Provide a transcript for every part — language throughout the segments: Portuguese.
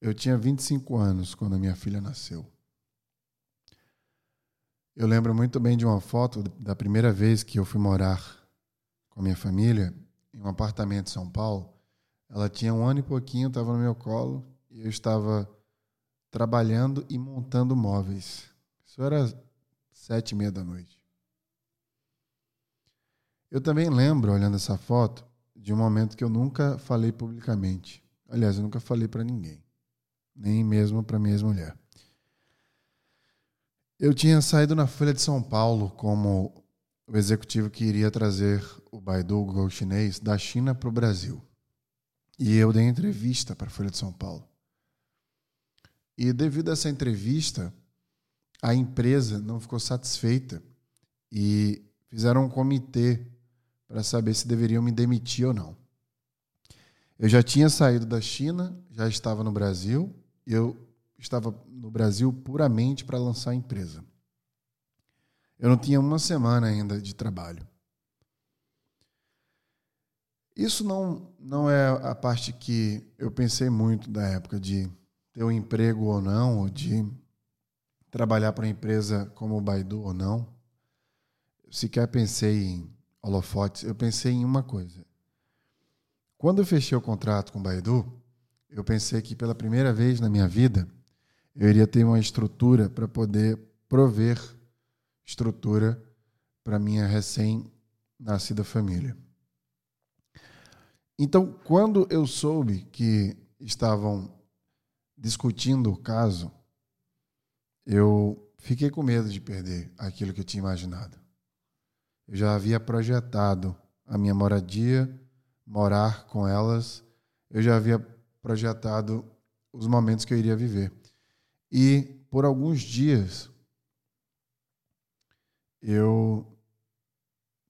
Eu tinha 25 anos quando a minha filha nasceu. Eu lembro muito bem de uma foto da primeira vez que eu fui morar com a minha família em um apartamento em São Paulo. Ela tinha um ano e pouquinho, estava no meu colo e eu estava trabalhando e montando móveis. Isso era sete e meia da noite. Eu também lembro, olhando essa foto, de um momento que eu nunca falei publicamente. Aliás, eu nunca falei para ninguém, nem mesmo para minha ex-mulher. Eu tinha saído na Folha de São Paulo como o executivo que iria trazer o Baidu, o Google chinês, da China para o Brasil. E eu dei entrevista para a Folha de São Paulo. E devido a essa entrevista, a empresa não ficou satisfeita e fizeram um comitê para saber se deveriam me demitir ou não. Eu já tinha saído da China, já estava no Brasil, eu estava no Brasil puramente para lançar a empresa. Eu não tinha uma semana ainda de trabalho. Isso não, não é a parte que eu pensei muito da época de ter um emprego ou não, ou de trabalhar para uma empresa como o Baidu ou não. Sequer pensei em holofotes, eu pensei em uma coisa. Quando eu fechei o contrato com o Baidu, eu pensei que pela primeira vez na minha vida eu iria ter uma estrutura para poder prover estrutura para minha recém-nascida família. Então, quando eu soube que estavam discutindo o caso, eu fiquei com medo de perder aquilo que eu tinha imaginado. Eu já havia projetado a minha moradia, morar com elas, eu já havia projetado os momentos que eu iria viver. E por alguns dias eu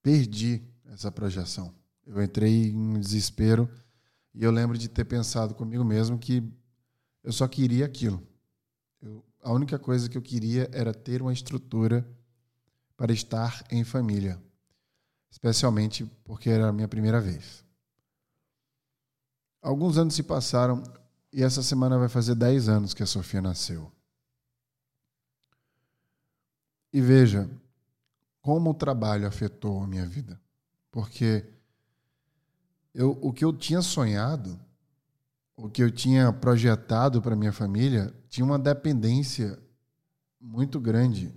perdi essa projeção. Eu entrei em desespero e eu lembro de ter pensado comigo mesmo que eu só queria aquilo. Eu, a única coisa que eu queria era ter uma estrutura para estar em família, especialmente porque era a minha primeira vez. Alguns anos se passaram e essa semana vai fazer 10 anos que a Sofia nasceu. E veja como o trabalho afetou a minha vida. Porque eu, o que eu tinha sonhado, o que eu tinha projetado para minha família, tinha uma dependência muito grande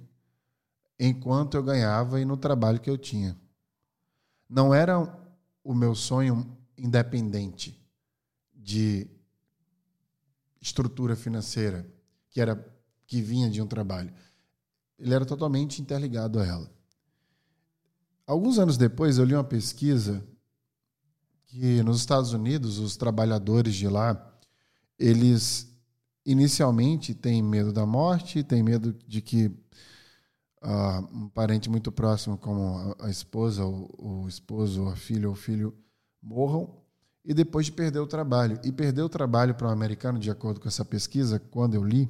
enquanto eu ganhava e no trabalho que eu tinha. Não era o meu sonho independente de estrutura financeira que era que vinha de um trabalho. Ele era totalmente interligado a ela. Alguns anos depois, eu li uma pesquisa que nos Estados Unidos, os trabalhadores de lá, eles inicialmente têm medo da morte, têm medo de que uh, um parente muito próximo, como a, esposa, o, o esposo, a filha ou o filho, morram, e depois de perder o trabalho. E perder o trabalho para um americano, de acordo com essa pesquisa, quando eu li,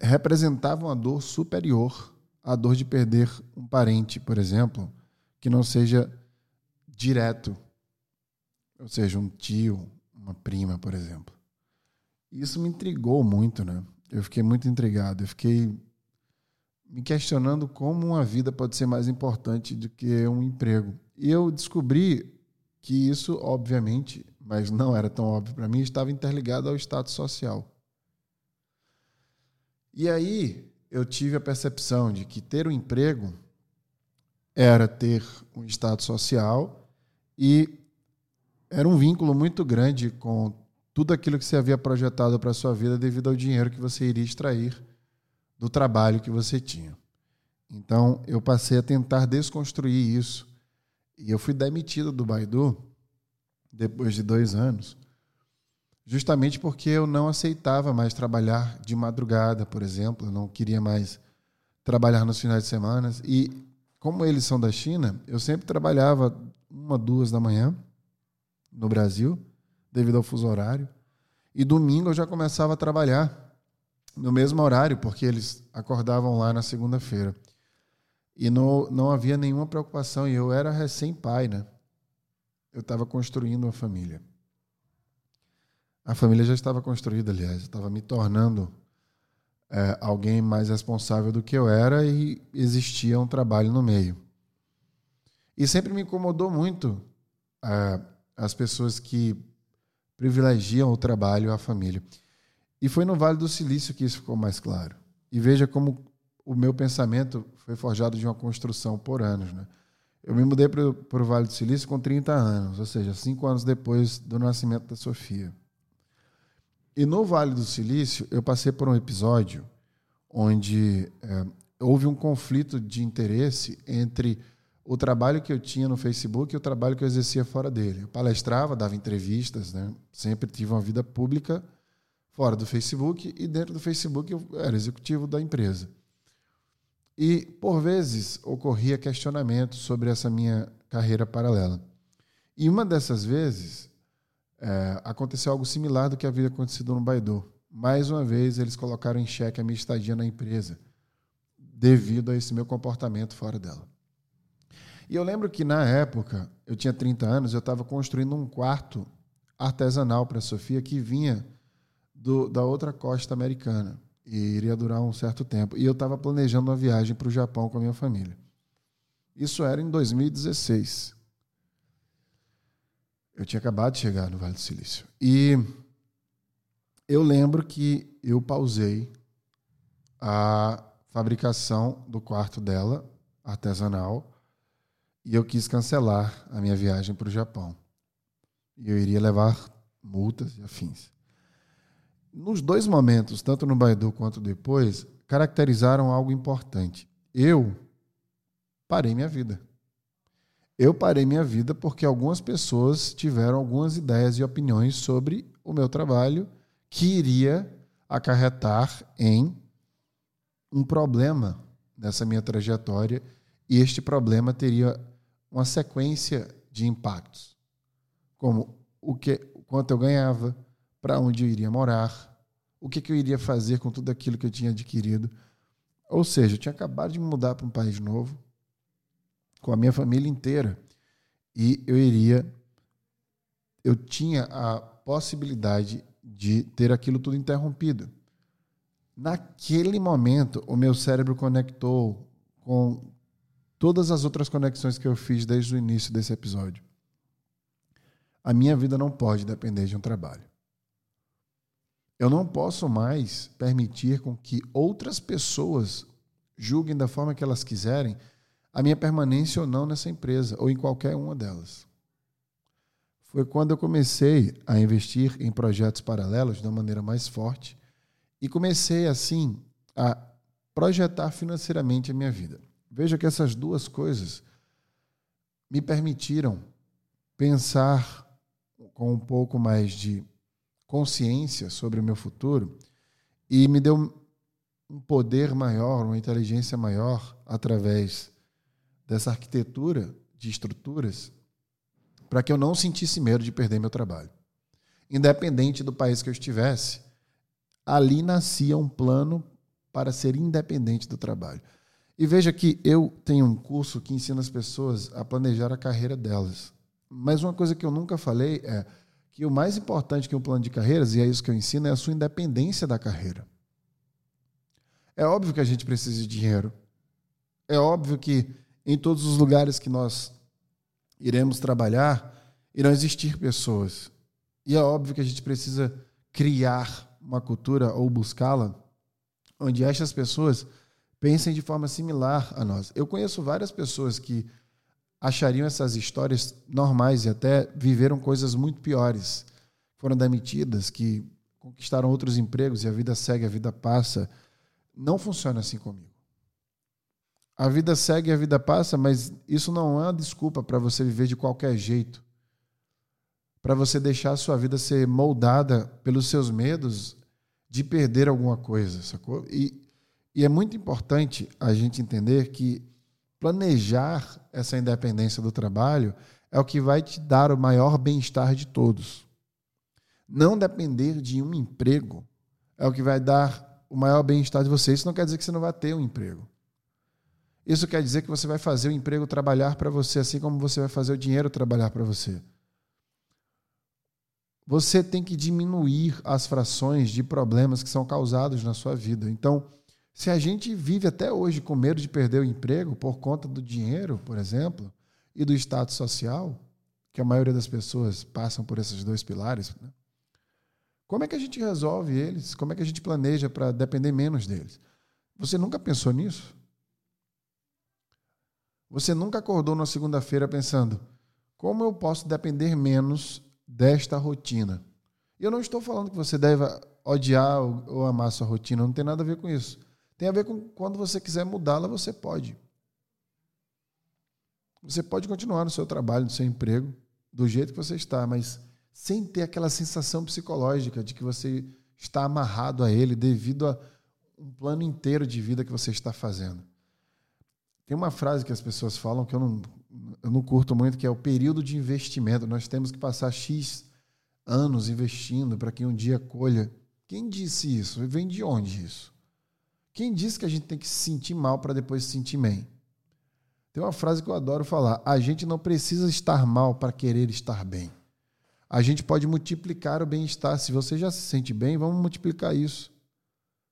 representava uma dor superior à dor de perder um parente, por exemplo, que não seja direto, ou seja, um tio, uma prima, por exemplo. Isso me intrigou muito, né? Eu fiquei muito intrigado, eu fiquei me questionando como uma vida pode ser mais importante do que um emprego. E eu descobri que isso, obviamente, mas não era tão óbvio para mim, estava interligado ao status social. E aí eu tive a percepção de que ter um emprego era ter um status social e era um vínculo muito grande com tudo aquilo que você havia projetado para a sua vida devido ao dinheiro que você iria extrair do trabalho que você tinha. Então eu passei a tentar desconstruir isso e eu fui demitido do Baidu depois de dois anos, justamente porque eu não aceitava mais trabalhar de madrugada, por exemplo. Eu não queria mais trabalhar nos finais de semana. E como eles são da China, eu sempre trabalhava uma, duas da manhã no Brasil, devido ao fuso horário. E domingo eu já começava a trabalhar no mesmo horário, porque eles acordavam lá na segunda-feira. E não, não havia nenhuma preocupação. E eu era recém-pai, né? Eu estava construindo uma família. A família já estava construída, aliás, estava me tornando é, alguém mais responsável do que eu era e existia um trabalho no meio. E sempre me incomodou muito é, as pessoas que privilegiam o trabalho a família. E foi no Vale do Silício que isso ficou mais claro. E veja como o meu pensamento foi forjado de uma construção por anos. Né? Eu me mudei para o Vale do Silício com 30 anos, ou seja, cinco anos depois do nascimento da Sofia. E no Vale do Silício, eu passei por um episódio onde é, houve um conflito de interesse entre o trabalho que eu tinha no Facebook e o trabalho que eu exercia fora dele. Eu palestrava, dava entrevistas, né? sempre tive uma vida pública fora do Facebook e dentro do Facebook eu era executivo da empresa. E, por vezes, ocorria questionamento sobre essa minha carreira paralela. E uma dessas vezes, é, aconteceu algo similar do que havia acontecido no Baidu. Mais uma vez, eles colocaram em xeque a minha estadia na empresa, devido a esse meu comportamento fora dela. E eu lembro que, na época, eu tinha 30 anos, eu estava construindo um quarto artesanal para a Sofia que vinha do, da outra costa americana e iria durar um certo tempo. E eu estava planejando uma viagem para o Japão com a minha família. Isso era em 2016. Eu tinha acabado de chegar no Vale do Silício. E eu lembro que eu pausei a fabricação do quarto dela, artesanal, e eu quis cancelar a minha viagem para o Japão. E eu iria levar multas e afins nos dois momentos, tanto no Baidu quanto depois, caracterizaram algo importante. Eu parei minha vida. Eu parei minha vida porque algumas pessoas tiveram algumas ideias e opiniões sobre o meu trabalho que iria acarretar em um problema nessa minha trajetória e este problema teria uma sequência de impactos, como o que, quanto eu ganhava, para onde eu iria morar, o que, que eu iria fazer com tudo aquilo que eu tinha adquirido. Ou seja, eu tinha acabado de me mudar para um país novo, com a minha família inteira, e eu iria. Eu tinha a possibilidade de ter aquilo tudo interrompido. Naquele momento, o meu cérebro conectou com todas as outras conexões que eu fiz desde o início desse episódio. A minha vida não pode depender de um trabalho. Eu não posso mais permitir com que outras pessoas julguem da forma que elas quiserem a minha permanência ou não nessa empresa ou em qualquer uma delas. Foi quando eu comecei a investir em projetos paralelos uma maneira mais forte e comecei assim a projetar financeiramente a minha vida. Veja que essas duas coisas me permitiram pensar com um pouco mais de consciência sobre o meu futuro e me deu um poder maior, uma inteligência maior através dessa arquitetura de estruturas para que eu não sentisse medo de perder meu trabalho. Independente do país que eu estivesse, ali nascia um plano para ser independente do trabalho. E veja que eu tenho um curso que ensina as pessoas a planejar a carreira delas. Mas uma coisa que eu nunca falei é que o mais importante que um plano de carreiras, e é isso que eu ensino, é a sua independência da carreira. É óbvio que a gente precisa de dinheiro. É óbvio que em todos os lugares que nós iremos trabalhar, irão existir pessoas. E é óbvio que a gente precisa criar uma cultura ou buscá-la onde estas pessoas pensem de forma similar a nós. Eu conheço várias pessoas que achariam essas histórias normais e até viveram coisas muito piores. Foram demitidas, que conquistaram outros empregos e a vida segue, a vida passa. Não funciona assim comigo. A vida segue, a vida passa, mas isso não é uma desculpa para você viver de qualquer jeito. Para você deixar a sua vida ser moldada pelos seus medos de perder alguma coisa, sacou? E, e é muito importante a gente entender que planejar essa independência do trabalho é o que vai te dar o maior bem-estar de todos. Não depender de um emprego é o que vai dar o maior bem-estar de você. Isso não quer dizer que você não vai ter um emprego. Isso quer dizer que você vai fazer o emprego trabalhar para você, assim como você vai fazer o dinheiro trabalhar para você. você tem que diminuir as frações de problemas que são causados na sua vida. Então, se a gente vive até hoje com medo de perder o emprego por conta do dinheiro, por exemplo, e do status social, que a maioria das pessoas passam por esses dois pilares, né? como é que a gente resolve eles? Como é que a gente planeja para depender menos deles? Você nunca pensou nisso? Você nunca acordou na segunda-feira pensando: como eu posso depender menos desta rotina? Eu não estou falando que você deve odiar ou amar sua rotina, não tem nada a ver com isso. Tem a ver com quando você quiser mudá-la, você pode. Você pode continuar no seu trabalho, no seu emprego, do jeito que você está, mas sem ter aquela sensação psicológica de que você está amarrado a ele devido a um plano inteiro de vida que você está fazendo. Tem uma frase que as pessoas falam que eu não, eu não curto muito, que é o período de investimento. Nós temos que passar X anos investindo para que um dia colha. Quem disse isso? Vem de onde isso? Quem disse que a gente tem que se sentir mal para depois se sentir bem? Tem uma frase que eu adoro falar: a gente não precisa estar mal para querer estar bem. A gente pode multiplicar o bem-estar. Se você já se sente bem, vamos multiplicar isso.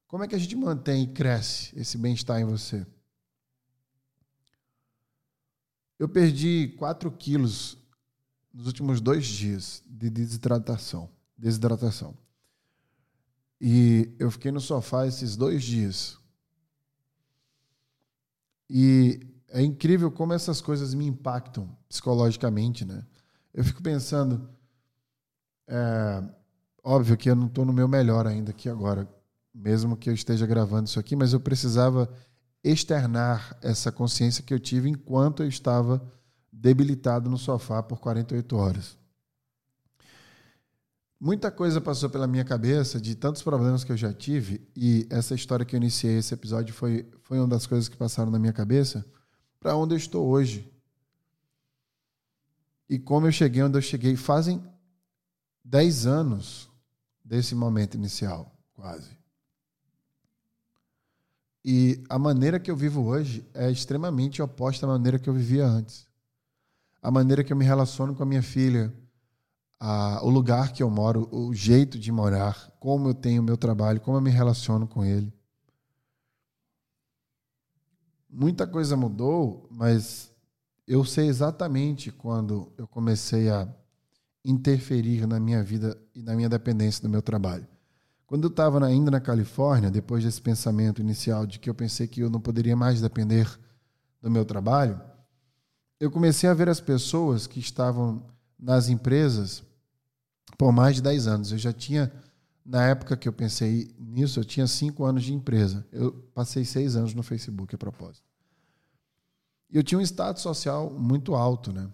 Como é que a gente mantém e cresce esse bem-estar em você? Eu perdi 4 quilos nos últimos dois dias de desidratação. desidratação. E eu fiquei no sofá esses dois dias. E é incrível como essas coisas me impactam psicologicamente, né? Eu fico pensando, é, óbvio que eu não estou no meu melhor ainda aqui agora, mesmo que eu esteja gravando isso aqui, mas eu precisava externar essa consciência que eu tive enquanto eu estava debilitado no sofá por 48 horas. Muita coisa passou pela minha cabeça de tantos problemas que eu já tive e essa história que eu iniciei esse episódio foi, foi uma das coisas que passaram na minha cabeça para onde eu estou hoje. E como eu cheguei onde eu cheguei fazem 10 anos desse momento inicial, quase. E a maneira que eu vivo hoje é extremamente oposta à maneira que eu vivia antes. A maneira que eu me relaciono com a minha filha, a, o lugar que eu moro, o jeito de morar, como eu tenho o meu trabalho, como eu me relaciono com ele. Muita coisa mudou, mas eu sei exatamente quando eu comecei a interferir na minha vida e na minha dependência do meu trabalho. Quando eu estava ainda na Califórnia, depois desse pensamento inicial de que eu pensei que eu não poderia mais depender do meu trabalho, eu comecei a ver as pessoas que estavam nas empresas por mais de 10 anos. Eu já tinha, na época que eu pensei nisso, eu tinha 5 anos de empresa. Eu passei 6 anos no Facebook, a propósito. E eu tinha um status social muito alto, né?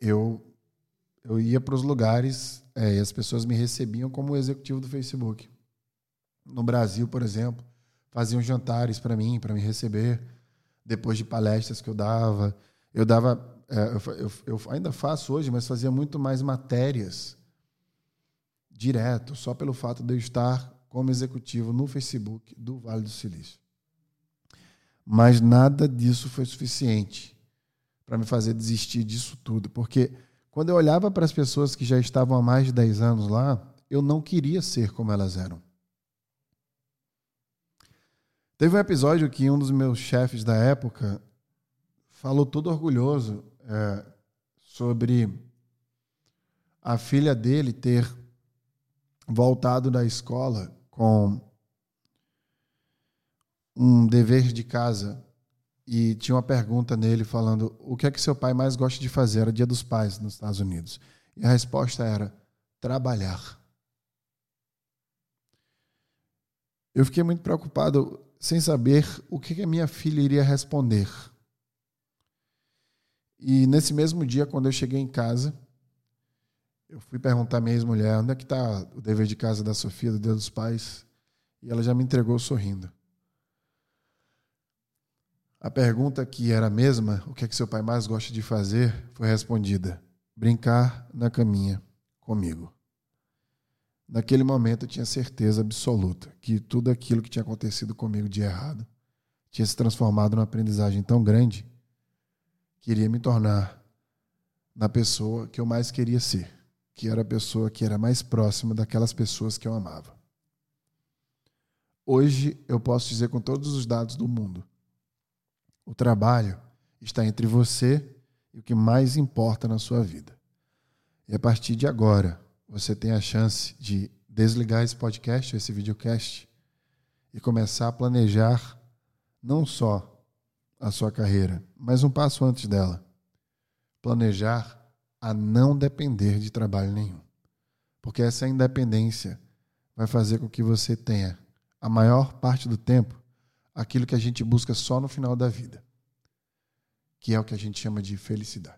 Eu, eu ia para os lugares é, e as pessoas me recebiam como executivo do Facebook. No Brasil, por exemplo, faziam jantares para mim, para me receber, depois de palestras que eu dava. Eu dava é, eu, eu, eu, ainda faço hoje, mas fazia muito mais matérias direto, só pelo fato de eu estar como executivo no Facebook do Vale do Silício. Mas nada disso foi suficiente para me fazer desistir disso tudo, porque quando eu olhava para as pessoas que já estavam há mais de 10 anos lá, eu não queria ser como elas eram. Teve um episódio que um dos meus chefes da época falou todo orgulhoso é, sobre a filha dele ter voltado da escola com um dever de casa. E tinha uma pergunta nele falando o que é que seu pai mais gosta de fazer? Era Dia dos Pais nos Estados Unidos. E a resposta era trabalhar. Eu fiquei muito preocupado sem saber o que, a minha filha iria responder e nesse mesmo dia, quando eu cheguei em casa, eu fui perguntar à minha ex-mulher onde é que está o dever de casa da Sofia, do Dia dos Pais, e ela já me entregou sorrindo. A pergunta que era a mesma, o que é que seu pai mais gosta de fazer, foi respondida: brincar na caminha comigo. Naquele momento eu tinha certeza absoluta que tudo aquilo que tinha acontecido comigo de errado tinha se transformado numa aprendizagem tão grande queria me tornar na pessoa que eu mais queria ser, que era a pessoa que era mais próxima daquelas pessoas que eu amava. Hoje eu posso dizer com todos os dados do mundo: o trabalho está entre você e o que mais importa na sua vida. E a partir de agora, você tem a chance de desligar esse podcast, esse videocast, e começar a planejar não só a sua carreira, mas um passo antes dela. Planejar a não depender de trabalho nenhum. Porque essa independência vai fazer com que você tenha, a maior parte do tempo, aquilo que a gente busca só no final da vida, que é o que a gente chama de felicidade.